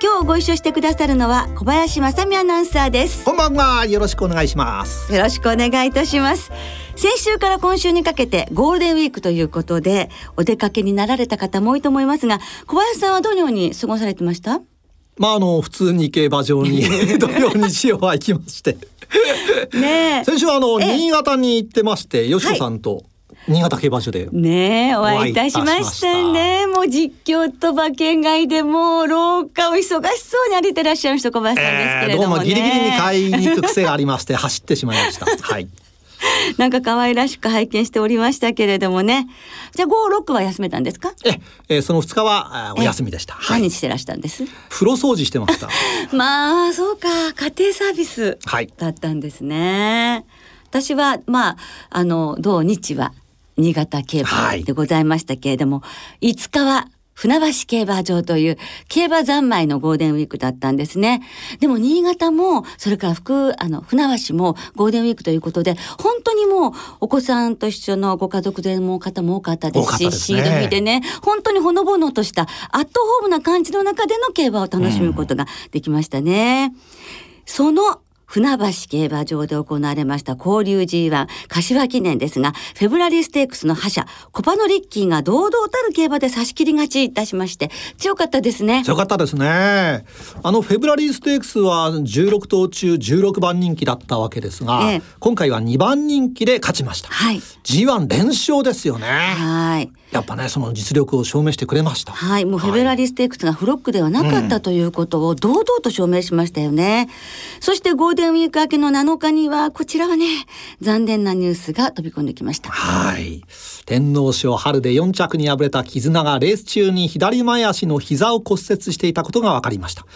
今日ご一緒してくださるのは小林正美アナウンサーです。こんばんは。よろしくお願いします。よろしくお願いいたします。先週から今週にかけてゴールデンウィークということでお出かけになられた方も多いと思いますが小林さんはどのように過ごされてました？まああの普通に競馬場に土曜日曜は行きまして。ね先週はあの新潟に行ってましてよしこさんと、新潟競馬場でねえお会いいたしましたねもう実況と馬券外でもう廊下を忙しそうに歩いてらっしゃる人小林さんですけれども、ねえー、どうもギリギリに買いに行く癖がありまして走ってしまいました はいなんか可愛らしく拝見しておりましたけれどもね。じゃあ5、6は休めたんですか？え、えー、その2日はお休みでした。何日してらしたんです？風呂掃除してました。まあ、そうか。家庭サービスだったんですね。はい、私は、まあ、あの、土日は新潟競馬でございましたけれども、はい、5日は船橋競馬場という競馬三昧のゴールデンウィークだったんですね。でも新潟も、それから福、あの、船橋もゴールデンウィークということで、本当にもうお子さんと一緒のご家族でも方も多かったですし、シード日でね、本当にほのぼのとしたアットホームな感じの中での競馬を楽しむことができましたね。うん、その船橋競馬場で行われました交流 G1 柏記念ですが、フェブラリーステークスの覇者、コパノリッキーが堂々たる競馬で差し切り勝ちいたしまして、強かったですね。強かったですね。あのフェブラリーステークスは16頭中16番人気だったわけですが、ええ、今回は2番人気で勝ちました。はい。G1 連勝ですよね。はい。やっぱねその実力を証明してくれました。はいもうフェブラリーステークスがフロックではなかったということを堂々と証明しましたよね、うん、そしてゴールデンウィーク明けの7日にはこちらはね残念なニュースが飛び込んできました。はい。天皇賞春で4着に敗れた絆がレース中に左前足の膝を骨折していたことが分かりました。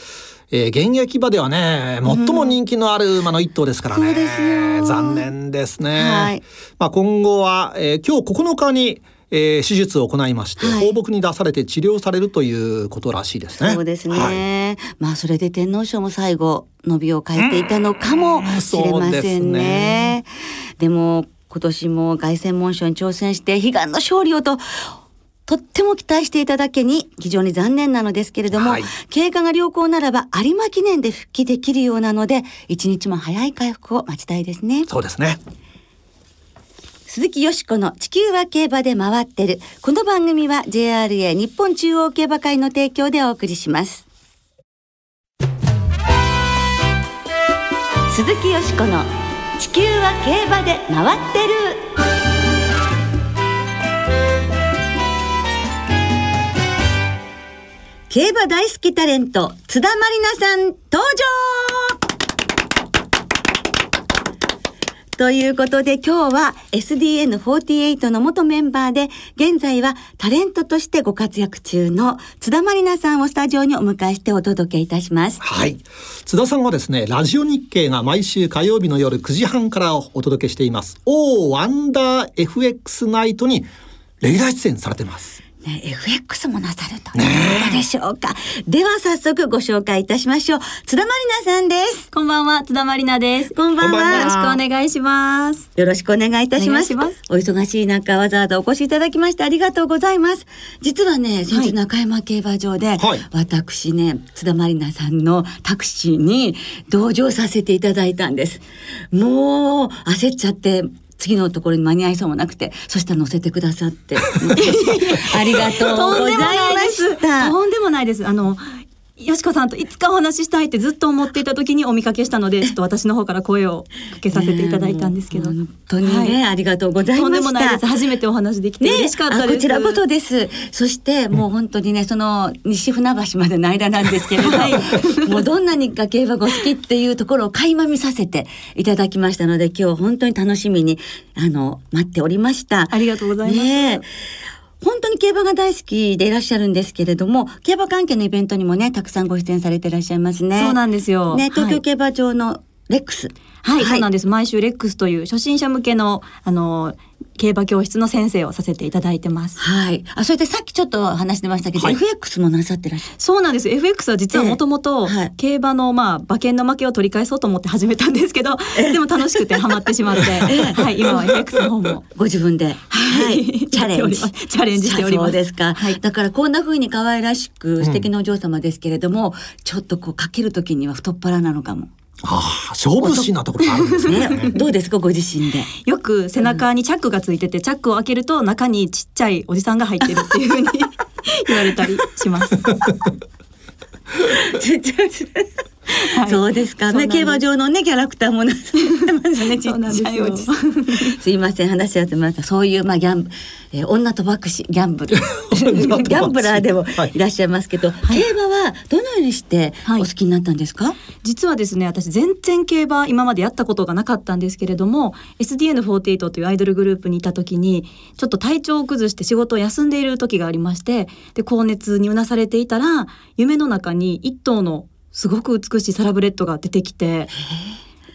えー、現役馬ではね最も人気のある馬の一頭ですからね、うん、残念ですね、はい、まあ今後は、えー、今日9日にえー、手術を行いまして、はい、放牧に出されて治療されるということらしいですね。そうですね。はい、まあそれで天皇賞も最後伸びを変えていたのかもしれませんね。ねでも今年も凱旋門賞に挑戦して悲願の勝利をととっても期待していただけに非常に残念なのですけれども、はい、経過が良好ならば有馬記念で復帰できるようなので一日も早い回復を待ちたいですね。そうですね。鈴木よしこの地球は競馬で回ってる。この番組は JRA 日本中央競馬会の提供でお送りします。鈴木よしこの地球は競馬で回ってる。競馬大好きタレント津田まりなさん登場ということで今日は SDN48 の元メンバーで現在はタレントとしてご活躍中の津田まりなさんをスタジオにお迎えしてお届けいたします。はい。津田さんはですね、ラジオ日経が毎週火曜日の夜9時半からお届けしています。おーワンダー FX ナイトにレギュラー出演されてます。ね、FX もなさるということでしょうか。では早速ご紹介いたしましょう。津田まりなさんです。こんばんは、津田まりなです。こんばんは。よろしくお願いします。よろしくお願いいたします。ますお忙しい中わざわざお越しいただきましてありがとうございます。実はね、先日中山競馬場で、はい、私ね、津田まりなさんのタクシーに同乗させていただいたんです。もう焦っちゃって次のところに間に合いそうもなくてそしたら乗せてくださって。ありがとうございました。とんでもないです。あのよしこさんといつかお話ししたいってずっと思っていた時にお見かけしたので ちょっと私の方から声をかけさせていただいたんですけど、本当にね、はい、ありがとうございましとんでもないです。初めてお話できて嬉しかったこちらこそです。そしてもう本当にねその西船橋までの間なんですけれど、はい、もうどんなにが競馬ご好きっていうところを垣間見させていただきましたので今日本当に楽しみにあの待っておりました。ありがとうございます、ね本当に競馬が大好きでいらっしゃるんですけれども競馬関係のイベントにもねたくさんご出演されていらっしゃいますね。そうなんですよ。ね東京競馬場のレックス、はい、はい、そうなんです。毎週レックスという初心者向けのあの競馬教室の先生をさせていただいてます。はい。あ、それでさっきちょっと話してましたけど、はい、FX もなさってらっしゃる。そうなんです。FX は実はもともと競馬のまあ馬券の負けを取り返そうと思って始めたんですけど、でも楽しくてハマってしまって、はい、今は FX の方もご自分で、はい、チャレンジチャレンジしております。そうですか。はい。だからこんな風に可愛らしく素敵なお嬢様ですけれども、うん、ちょっとこうかける時には太っ腹なのかも。ああ、勝負師なところがあるんですね。ね どうですか、ご自身で？よく背中にチャックがついてて、チャックを開けると中にちっちゃいおじさんが入ってるっていうふうに 言われたりします。はい、そうですか。ね、競馬場のね、キャラクターもなってますね。ちっちゃいおじさん。すいません、話し合ってました。そういう、まあ、ギャン、えー、女とばくし、ギャンブル。ギャンブラーでもいらっしゃいますけど、はい、競馬はどのようにしてお好きになったんですか、はい、実はですね、私全然競馬今までやったことがなかったんですけれども、SDN48 というアイドルグループにいた時に、ちょっと体調を崩して仕事を休んでいる時がありまして、で、高熱にうなされていたら、夢の中に一頭のすごく美しいサラブレッドが出てきて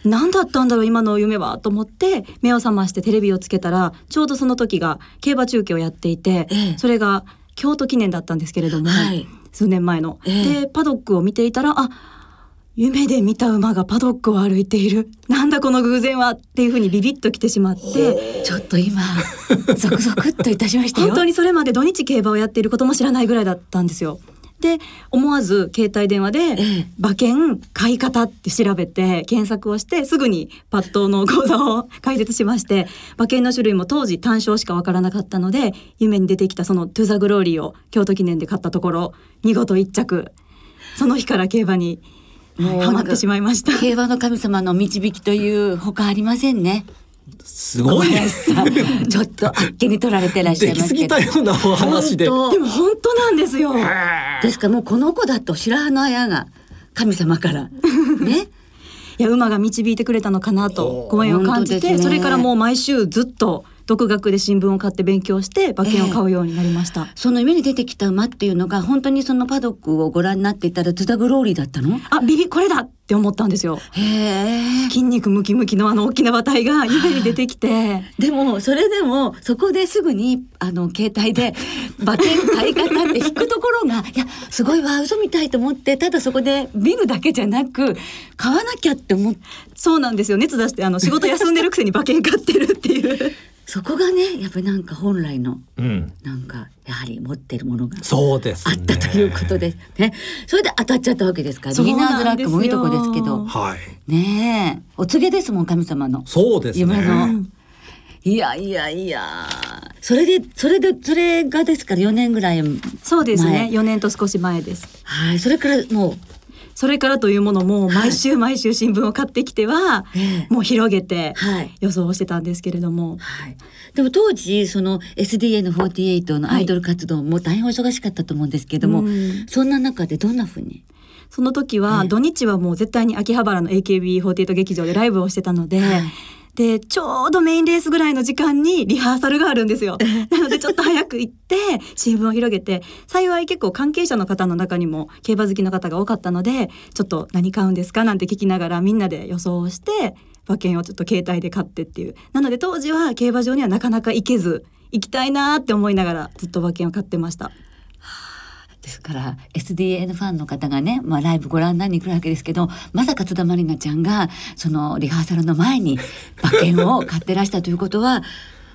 何だったんだろう今の夢はと思って目を覚ましてテレビをつけたらちょうどその時が競馬中継をやっていて、それが京都記念だったんですけれども、はい、数年前の。でパドックを見ていたらあ夢で見た馬がパドックを歩いている。なんだこの偶然はっていうふうにビビッときてしまってちょっと今 ゾクゾクっといたしました本当にそれまで土日競馬をやっていることも知らないぐらいだったんですよ。で思わず携帯電話で馬券買い方って調べて検索をしてすぐにパッドの講座を解説しまして馬券の種類も当時単勝しかわからなかったので夢に出てきたそのトゥザグローリーを京都記念で買ったところ見事一着その日から競馬にハマってしまいました。競馬の神様の導きというほかありませんねすごいちょっとあっけに取られてらっしゃいますけど。ようなお話で。でも本当なんですよ。ですからもうこの子だと白羽の綾が神様から ね。いや馬が導いてくれたのかなとご縁を感じて、ね、それからもう毎週ずっと独学で新聞を買って勉強して馬券を買うようになりました、えー、その夢に出てきた馬っていうのが本当にそのパドックをご覧になっていたらトゥダグローリーだったの？あビビこれだって思ったんですよ。へ筋肉ムキムキのあの大きな馬体が夢に出てきて。でもそれでもそこですぐにあの携帯で 馬券買い方って引くところがいやすごいわ嘘みたいと思ってただそこで見るだけじゃなく買わなきゃって思ってそうなんですよ。熱出してあの仕事休んでるくせに馬券買ってるっていうそこがねやっぱりなんか本来の、うん、なんかやはり持ってるものがそうです、あったということですね。それで当たっちゃったわけですからビギナーズラックもいいとこですけど、はい、ねえ。お告げですもん神様の。そうです、ね、夢の。いやいやいや。それでそれでそれがですから4年ぐらいそうですね。4年と少し前です。はい。それからもうそれからというものも毎週毎週新聞を買ってきては、もう広げて予想をしてたんですけれども、はい、でも当時その SDN48 のアイドル活動も大変忙しかったと思うんですけども、はい、そんな中でどんなふうに？その時は土日はもう絶対に秋葉原の AKB48 劇場でライブをしてたので、はいでちょうどメインレースぐらいの時間にリハーサルがあるんですよ。なのでちょっと早く行って新聞を広げて幸い結構関係者の方の中にも競馬好きの方が多かったのでちょっと何買うんですかなんて聞きながらみんなで予想をして馬券をちょっと携帯で買ってっていうなので当時は競馬場にはなかなか行けず行きたいなって思いながらずっと馬券を買ってました。ですから SDN ファンの方がね、まあ、ライブご覧になりに来るわけですけどまさか津田まりなちゃんがそのリハーサルの前に馬券を買ってらしたということは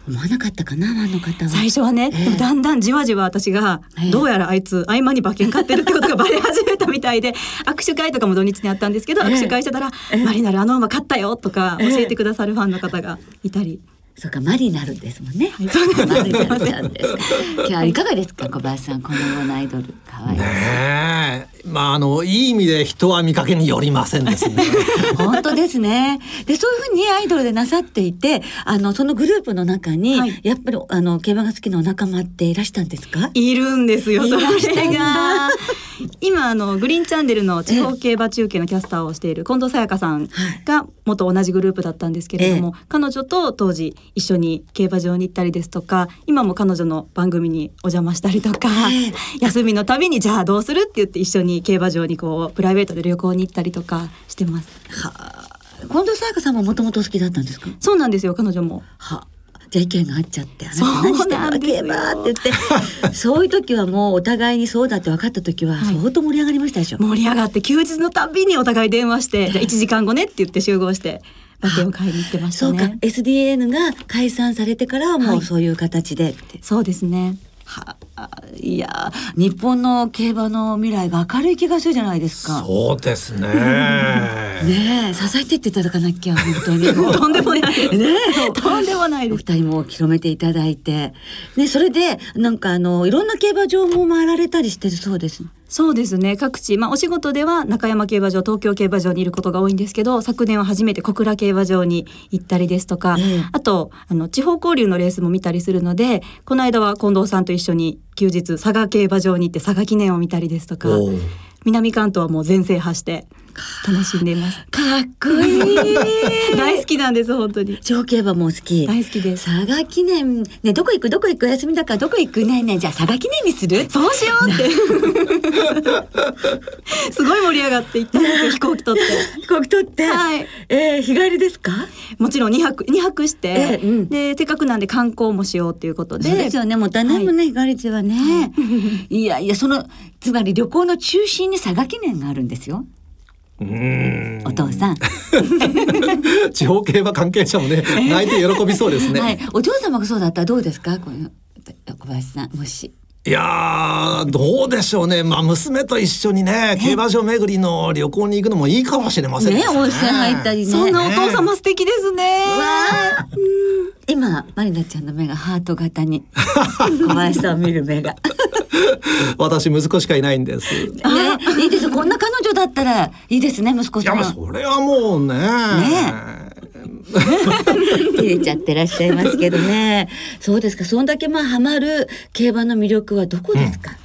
思わなかったかなあの方は最初はね、えー、だんだんじわじわ私が、どうやらあいつ合間に馬券買ってるってことがバレ始めたみたいで 握手会とかも土日にあったんですけど、えー、握手会してたら「マリナルあの馬買ったよ」とか教えてくださるファンの方がいたり。そうかマリナルですもんね。はい、そうです。マリナルちゃんです。今日はいかがですか小林さんこのようなアイドル可愛いねまああのいい意味で人は見かけによりませんですね。本当ですね。でそういうふうにアイドルでなさっていてあのそのグループの中に、はい、やっぱりあの競馬が好きなお仲間っていらしたんですか？いるんですよ。それが。今あのグリーンチャンネルの地方競馬中継のキャスターをしている近藤沙耶香さんが元同じグループだったんですけれども、彼女と当時一緒に競馬場に行ったりですとか今も彼女の番組にお邪魔したりとか、休みのたびにじゃあどうするって言って一緒に競馬場にこうプライベートで旅行に行ったりとかしてます。はあ、近藤沙耶香さんももともと好きだったんですか？そうなんですよ彼女も。はじゃ意見があっちゃって「あなた何してるわけば」って言って。そういう時はもうお互いにそうだって分かった時は相当盛り上がりましたでしょ、はい、盛り上がって休日のたびにお互い電話して「じゃあ1時間後ね」って言って集合して。馬券を買いに行ってましたね。そうか。SDN が解散されてからはもうそういう形で、はい、そうですね。はあ、いや日本の競馬の未来が明るい気がするじゃないですか。そうですね。ね支えてっていただかなきゃ本当に とんでもないねとんでもないお二人も広めていただいてねそれでなんかあのいろんな競馬場も回られたりしてるそうです。そうですね各地、まあ、お仕事では中山競馬場東京競馬場にいることが多いんですけど昨年は初めて小倉競馬場に行ったりですとか、えー、あとあの地方交流のレースも見たりするのでこの間は近藤さんと一緒に休日佐賀競馬場に行って佐賀記念を見たりですとか南関東はもう全制覇して楽しんでいます。かっこいい。大好きなんです本当に。長競馬も好き。大好きです。佐賀記念ねどこ行くどこ行く休みだからどこ行く？ねねじゃあ佐賀記念にする？そうしようって。すごい盛り上がって行ったんですよ飛行機取って。飛行機取って。はい。えー、日帰りですか？もちろん二泊二泊して、えーうん、でせっかくなんで観光もしようっていうことで。そうですよねもったいないもんね、はい、日帰りはね。はい、いやいやそのつまり旅行の中心に佐賀記念があるんですよ。お父さん 地方競馬関係者もね 泣いて喜びそうですね、はい、お嬢様がそうだったらどうですか？この小林さんもしいやどうでしょうね。まあ、娘と一緒にね、競馬場巡りの旅行に行くのもいいかもしれませんね。ね温泉入ったりね。そんなお父様素敵ですね。今、まりなちゃんの目がハート型に。小林さんを見る目が。私息子しかいないんです。ね、いいです。こんな彼女だったらいいですね、息子さん。いや、それはもうね。ね。切れちゃってらっしゃいますけどね。そうですか。そんだけまあハマる競馬の魅力はどこですか？うん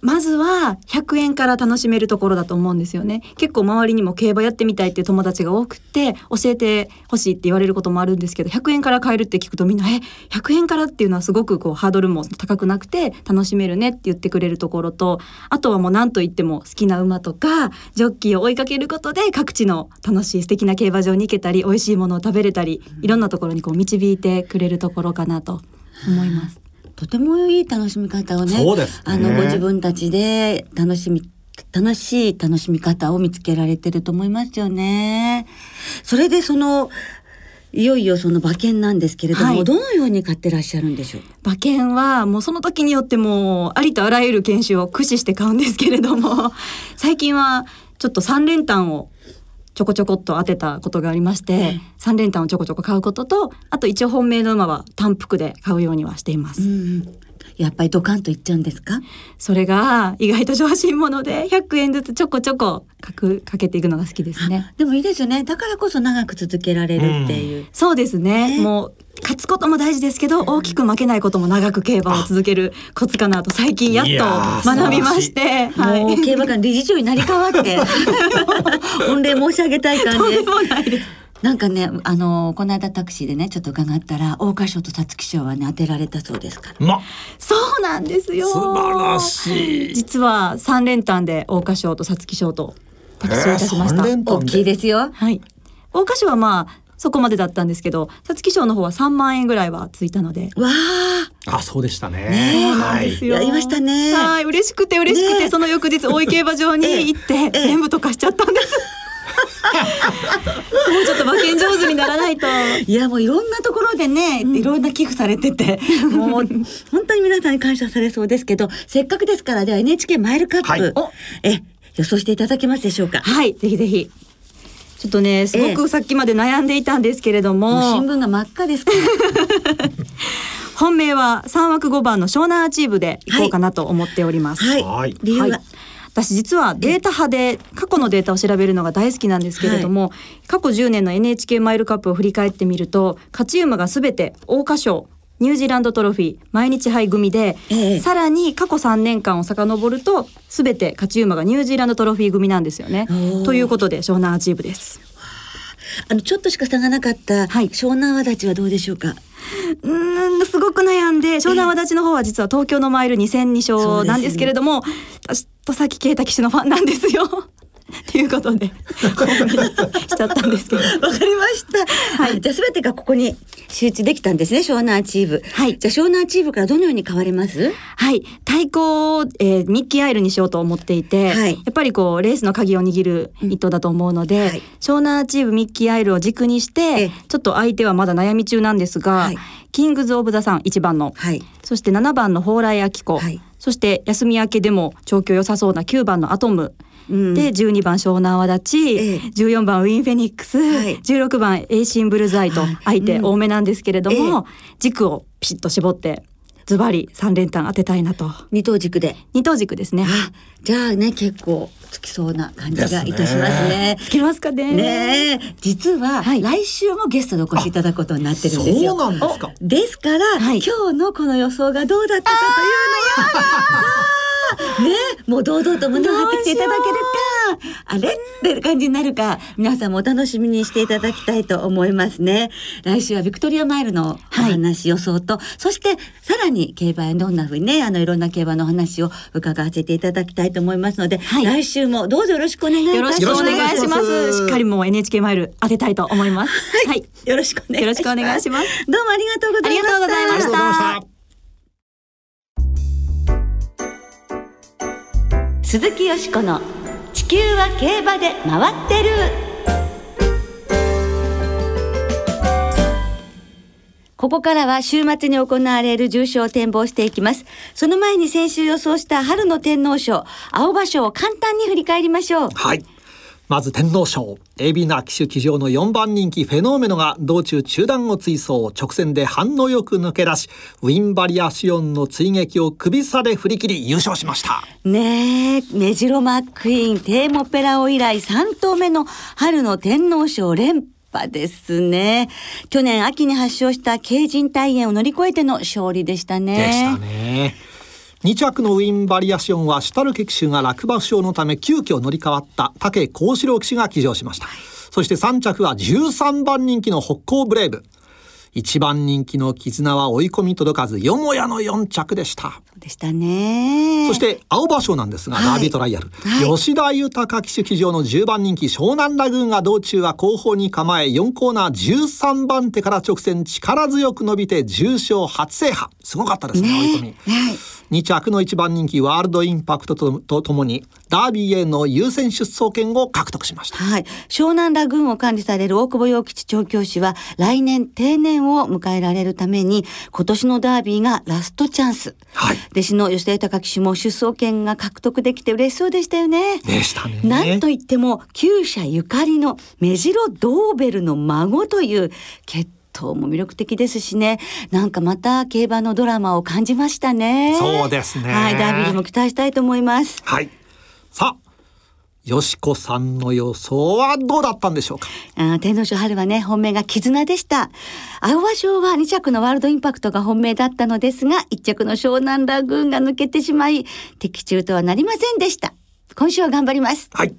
まずは100円から楽しめるところだと思うんですよね結構周りにも競馬やってみたいっていう友達が多くて教えてほしいって言われることもあるんですけど100円から買えるって聞くとみんな「え100円から?」っていうのはすごくこうハードルも高くなくて楽しめるねって言ってくれるところとあとはもう何と言っても好きな馬とかジョッキーを追いかけることで各地の楽しい素敵な競馬場に行けたり美味しいものを食べれたりいろんなところにこう導いてくれるところかなと思います。とてもいい楽しみ方をね、ね、あのご自分たちで楽しみ楽しい楽しみ方を見つけられてると思いますよね。それでそのいよいよその馬券なんですけれども、はい、どのように買ってらっしゃるんでしょう？馬券はもうその時によってもありとあらゆる研修を駆使して買うんですけれども最近はちょっと3連単をちょこちょこっと当てたことがありまして、三連単をちょこちょこ買うこととあと一応本命の馬は単服で買うようにはしています。やっぱりドカンといっちゃうんですか？それが意外と上品者で100円ずつちょこちょこかくかけていくのが好きですね。でもいいですよね。だからこそ長く続けられるっていう、うん、そうですね、ね、もう勝つことも大事ですけど大きく負けないことも長く競馬を続けるコツかなと最近やっと学びまして、はい、競馬館理事長になり変わって 御礼申し上げたい感じです。なんかね、あのこの間タクシーでね、ちょっと伺ったら、桜花賞と皐月賞はね、当てられたそうですから。ま、そうなんですよ。素晴らしい。実は三連単で桜花賞と皐月賞とタクシーいたしました。大きいですよ。はい。桜花賞はまあそこまでだったんですけど、皐月賞の方は3万円ぐらいはついたので。わあ。あ、そうでしたね。ねそうなんですよ。やりましたね。はい、嬉しくて嬉しくて、その翌日大井競馬場に 行って、全部溶かしちゃったんです。もうちょっと馬券上手にならないと。いやもういろんなところでね、いろんな寄付されてて、もう本当に皆さんに感謝されそうですけど、せっかくですからでは NHK マイルカップ、はい、え予想していただけますでしょうか？はい、ぜひぜひ。ちょっとねすごくさっきまで悩んでいたんですけれども、新聞が真っ赤ですから。本命は3枠5番のショウナンアチーヴでいこうかなと思っております。はい、はい、理由は、はい。私実はデータ派で過去のデータを調べるのが大好きなんですけれども、はい、過去10年の NHK マイルカップを振り返ってみると勝ち馬がすべて桜花賞ニュージーランドトロフィー毎日杯組で、ええ、さらに過去3年間を遡ると全て勝ち馬がニュージーランドトロフィー組なんですよね。ということでショウナンアチーヴです。あのちょっとしか差がなかった、はい、ショウナンワダチはどうでしょうか？うんすごく悩んでショウナンワダチの方は実は東京のマイル2戦2勝なんですけれども、ね、私戸崎啓太騎手のファンなんですよ。っていうことでしちゃったんですけど。わかりました。はい。じゃあ全てがここに集中できたんですね、ショウナンアチーヴ。はい。じゃあショウナンアチーヴからどのように変われます？はい。対抗、えー、ミッキーアイルにしようと思っていて、はい、やっぱりこうレースの鍵を握る一頭だと思うので、うんはい、ショウナンアチーヴミッキーアイルを軸にして、ちょっと相手はまだ悩み中なんですが、はい、キングズ・オブ・ザ・サン1番の、はい、そして7番の蓬莱明子、はい、そして休み明けでも調教良さそうな9番のアトム、で12番ショウナンワダチ、ええ、14番ウィンフェニックス、はい、16番エイシンブルズアイと相手多めなんですけれども、軸をピシッと絞ってズバリ三連単当てたいなと。二頭軸で。二頭軸ですね。じゃあね結構つきそうな感じがいたしますね。つきますかね。ね実は、はい、来週もゲストでお越しいただくことになってるんですよ。そうなんですか。ですから、はい、今日のこの予想がどうだったかというのや ねもう堂々と胸を張ってきていただけるかあれ？って感じになるか皆さんもお楽しみにしていただきたいと思いますね。来週はビクトリアマイルのお話、予想とそしてさらに競馬どんなふうにねあのいろんな競馬の話を伺わせていただきたいと思いますので、はい、来週もどうぞよろしくお願いいたします。よろしくお願いします。しっかりもう NHK マイル当てたいと思います。はい、よろしくお願いします。どうもありがとうございました。ありがとうございました鈴木よしこの「地球は競馬で回ってる」ここからは週末に行われる重賞を展望していきます。その前に先週予想した春の天皇賞、青葉賞を簡単に振り返りましょう。はい。まず天皇賞。海老名騎手騎乗の4番人気フェノーメノが道中中段を追走直線で反応よく抜け出しウィンバリアシオンの追撃を首差で振り切り優勝しました。ねえメジロマックイーンテーモペラオ以来3頭目の春の天皇賞連覇ですね。去年秋に発症した軽靭体炎を乗り越えての勝利でしたね。でしたね2着のウィンバリアシオンはシュタルケ騎手が落馬負傷のため急遽乗り換わった武幸四郎騎手が騎乗しました、そして3着は13番人気の北高ブレイブ。一番人気の絆は追い込み届かずよもやの4着でした。そうでしたね。そして青葉賞なんですが、はい、ダービートライアル、はい、吉田豊騎手騎乗の10番人気湘南ラグーンが道中は後方に構え4コーナー13番手から直線力強く伸びて重賞初制覇。すごかったですね、ね、追い込み、はい2着の1番人気ワールドインパクトととともにダービーへの優先出走権を獲得しました。はい。湘南ラグーンを管理される大久保洋吉調教師は来年定年を迎えられるために今年のダービーがラストチャンス。はい。弟子の吉田豊騎手も出走権が獲得できて嬉しそうでしたよね。でしたね。なんといっても厩舎ゆかりの目白ドーベルの孫という決とも魅力的ですしね。なんかまた競馬のドラマを感じましたね。そうですね。はいダービーにも期待したいと思います。はい。さあよしこさんの予想はどうだったんでしょうか？あ天皇賞春はね本命が絆でした。青葉賞は2着のワールドインパクトが本命だったのですが1着の湘南ラグーンが抜けてしまい的中とはなりませんでした。今週は頑張ります。はい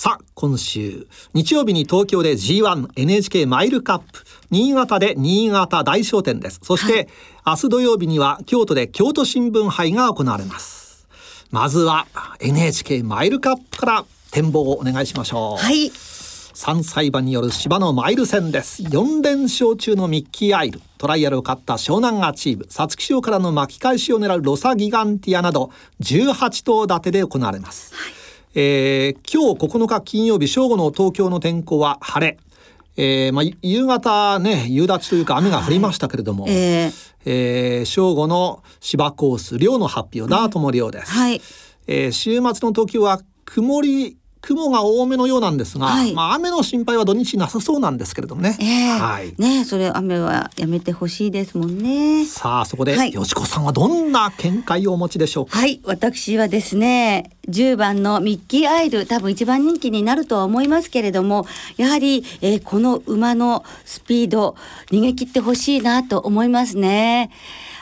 さあ今週日曜日に東京で G1NHK マイルカップ新潟で新潟大商店です。そして、はい、明日土曜日には京都で京都新聞杯が行われます。まずは NHK マイルカップから展望をお願いしましょう。はい。3歳馬による芝のマイル戦です。4連勝中のミッキーアイル。トライアルを勝った湘南アチーブ皐月賞からの巻き返しを狙うロサギガンティアなど18頭立てで行われます、はいえー、今日9日金曜日正午の東京の天候は晴れ。えーまあ、夕方ね夕立というか雨が降りましたけれども、はい、えー、えー、正午の芝コース量の発表ダートも量です、うん、はい。えー、週末の東京は曇り雲が多めのようなんですが、はい、まあ雨の心配は土日なさそうなんですけれどもね。えー、はい。ねそれ雨はやめてほしいですもんね。さあそこで、はい、よしこさんはどんな見解をお持ちでしょうか？はい、私はですね、10番のミッキーアイル多分一番人気になるとは思いますけれども、やはり、えー、この馬のスピード逃げ切ってほしいなと思いますね。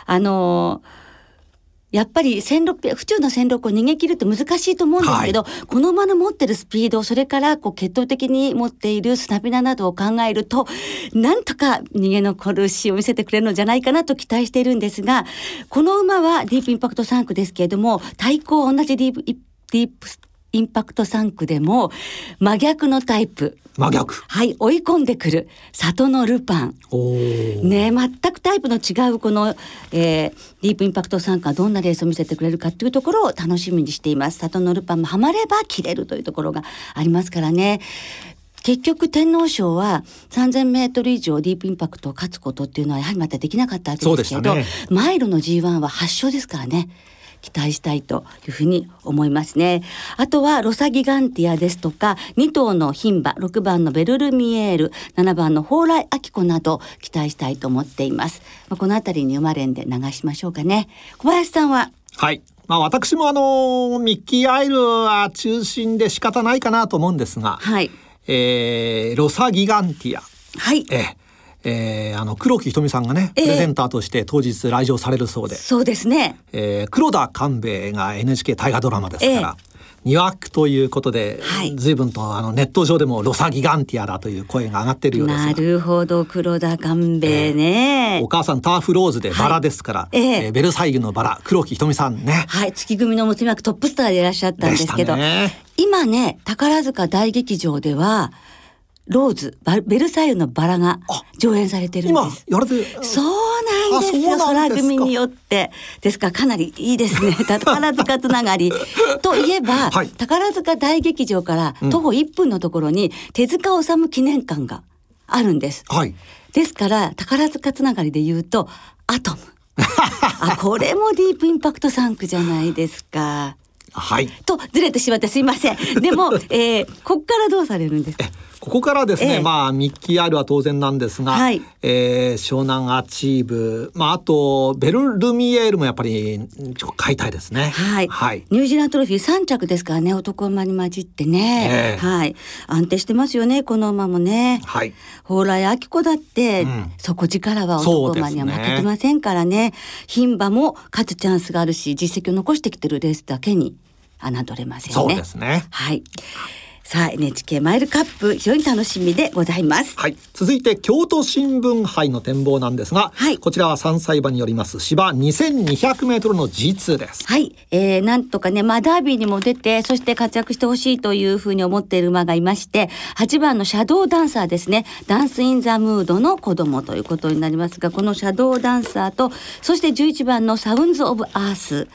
あのーやっぱり1600府中の線路を逃げ切るって難しいと思うんですけど、はい、この馬の持ってるスピードそれからこう血統的に持っているスタミナなどを考えるとなんとか逃げ残るしを見せてくれるのじゃないかなと期待しているんですがこの馬はディープインパクト3区ですけれども対抗同じディープディープインパクト3区でも真逆のタイプ。真逆。はい追い込んでくる。里のルパン。ね全くタイプの違うこの、えー、ディープインパクト3区がどんなレースを見せてくれるかっていうところを楽しみにしています。里のルパンもハマれば切れるというところがありますからね。結局天皇賞は3000メートル以上ディープインパクトを勝つことっていうのはやはりまたできなかったわけですけど、ね、マイルの G1 は8勝ですからね。期待したいというふうに思いますね。あとはロサギガンティアですとか2頭の牝馬6番のベルルミエール7番の蓬莱明子など期待したいと思っています。まあ、この辺りに生まれんで流しましょうかね。小林さんは？はいまあ、私もあのミッキーアイルは中心で仕方ないかなと思うんですが、はい、えー、ロサギガンティア、はい、えーえー、あの黒木ひとみさんがね、プレゼンターとして当日来場されるそうで、そうですね、えー、黒田官兵衛が NHK 大河ドラマですから、2枠ということで、はい、随分とあのネット上でもロサギガンティアだという声が上がってるようですなるほど黒田官兵衛ね、えー、お母さんターフローズでバラですから、はい、え。ー、えー、ベルサイユのバラ黒木ひとみさんね。はい月組の娘役トップスターでいらっしゃったんですけど、ね、今ね宝塚大劇場ではローズベルサイユのバラが上演されてるんです。今やれてそうなんですよ空組によってですからかなりいいですね 宝塚つながり。といえば、はい、宝塚大劇場から徒歩1分のところに手塚治虫記念館があるんです。はい、ですから宝塚つながりで言うとアトム。あこれもディープインパクト産駒じゃないですか。はい。とずれてしまってすいません。でも、えー、こっからどうされるんですか？ここからですね、えまあミッキー R は当然なんですが、はい、えー、湘南アチーブ、まああとベルルミエールもやっぱり買いたいですね。はい。はい、ニュージーランドトロフィー三着ですからね、男馬に混じってね、えー、はい、安定してますよね、この馬もね。はい。蓬莱明子だって、うん、底力は男馬には負けてませんからね。牝馬、も勝つチャンスがあるし、実績を残してきてるレースだけに侮れませんね。そうですね。はい。さあ NHK マイルカップ非常に楽しみでございます。はい。続いて京都新聞杯の展望なんですが、はい、こちらは3歳馬によります芝2200メートルの G2 です。はい。えー、なんとかね、まあダービーにも出て、そして活躍してほしいというふうに思っている馬がいまして、8番のシャドウダンサーですね。ダンスインザムードの子供ということになりますが、このシャドウダンサーと、そして11番のサウンズオブアース。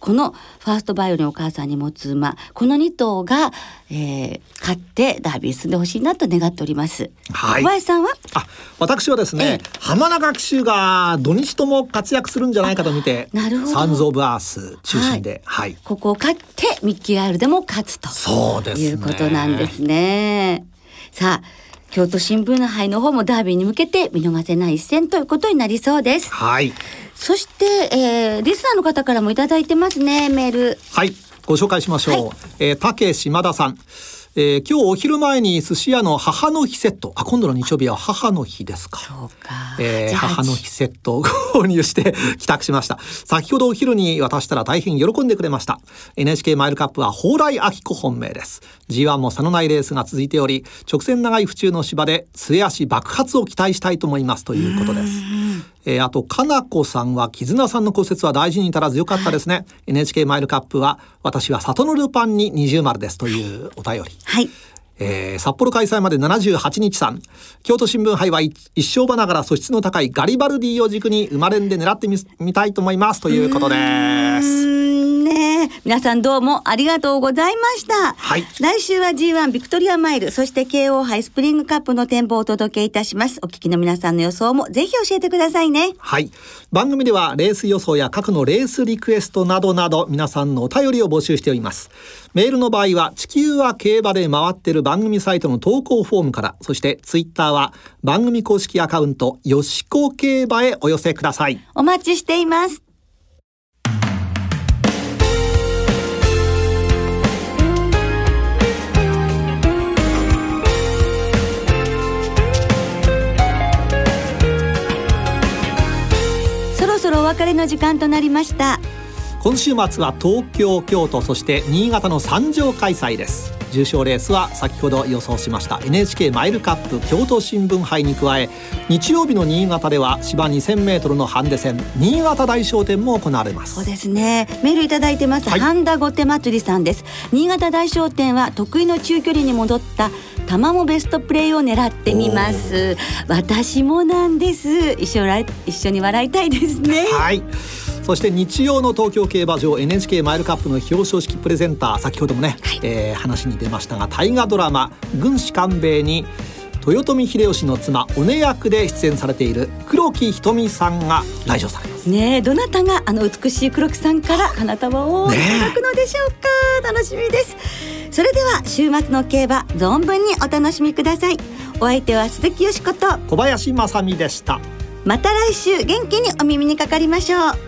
このファーストバイオリンお母さんに持つ馬この2頭が、えー、勝ってダービー進んでほしいなと願っております。はい、小林さんは？あ私はですね、浜中騎手が土日とも活躍するんじゃないかと見てなるほどサンズ・オブ・アース中心で、はい、はい、ここを勝ってミッキー・アイルでも勝つとそうです、ね、いうことなんですね。さあ京都新聞杯の方もダービーに向けて見逃せない一戦ということになりそうです。はい。そして、えー、リスナーの方からもいただいてますね、メール。はい、ご紹介しましょう。はい、えー、竹島田さん。えー、今日お昼前に寿司屋の母の日セット。あ今度の日曜日は母の日ですか。そうか、えー、母の日セットを 購入して 帰宅しました。先ほどお昼に渡したら大変喜んでくれました。NHK マイルカップは蓬莱明子本命です。G1 も差のないレースが続いており直線長い府中の芝で末足爆発を期待したいと思いますということですえー、あとかなこさんは絆さんの骨折は大事に至らずよかったですね、はい、NHK マイルカップは私は里のルパンに二重丸ですというお便り。はい。えー、札幌開催まで78日さん京都新聞杯は一生場ながら素質の高いガリバルディを軸に生まれんで狙ってみみたいと思いますということです。ね皆さんどうもありがとうございました。はい。来週は G1 ビクトリアマイル、そして KO 杯スプリングカップの展望をお届けいたします。お聞きの皆さんの予想もぜひ教えてくださいね。はい。番組ではレース予想や過去のレースリクエストなどなど皆さんのお便りを募集しております。メールの場合は地球は競馬で回ってる番組サイトの投稿フォームから、そしてツイッターは番組公式アカウントよしこ競馬へお寄せください。お待ちしています。そろお別れの時間となりました。今週末は東京京都そして新潟の三条開催です。重賞レースは先ほど予想しました NHK マイルカップ京都新聞杯に加え日曜日の新潟では芝 2000m のハンデ戦新潟大商店も行われます。そうですね。メールいただいてます、はい、半田御手祭りさんです。新潟大商店は得意の中距離に戻った玉もベストプレイを狙ってみます。私もなんです。一緒一緒に笑いたいですね。はいそして日曜の東京競馬場 NHK マイルカップの表彰式プレゼンター先ほどもね、はい、えー、話に出ましたが大河ドラマ「軍師官兵衛」に豊臣秀吉の妻おね役で出演されている黒木瞳さんが来場されます。ねどなたがあの美しい黒木さんから花束をいただくのでしょうか、楽しみです。それでは週末の競馬存分にお楽しみください。お相手は鈴木よしこと小林正美でした。また来週元気にお耳にかかりましょう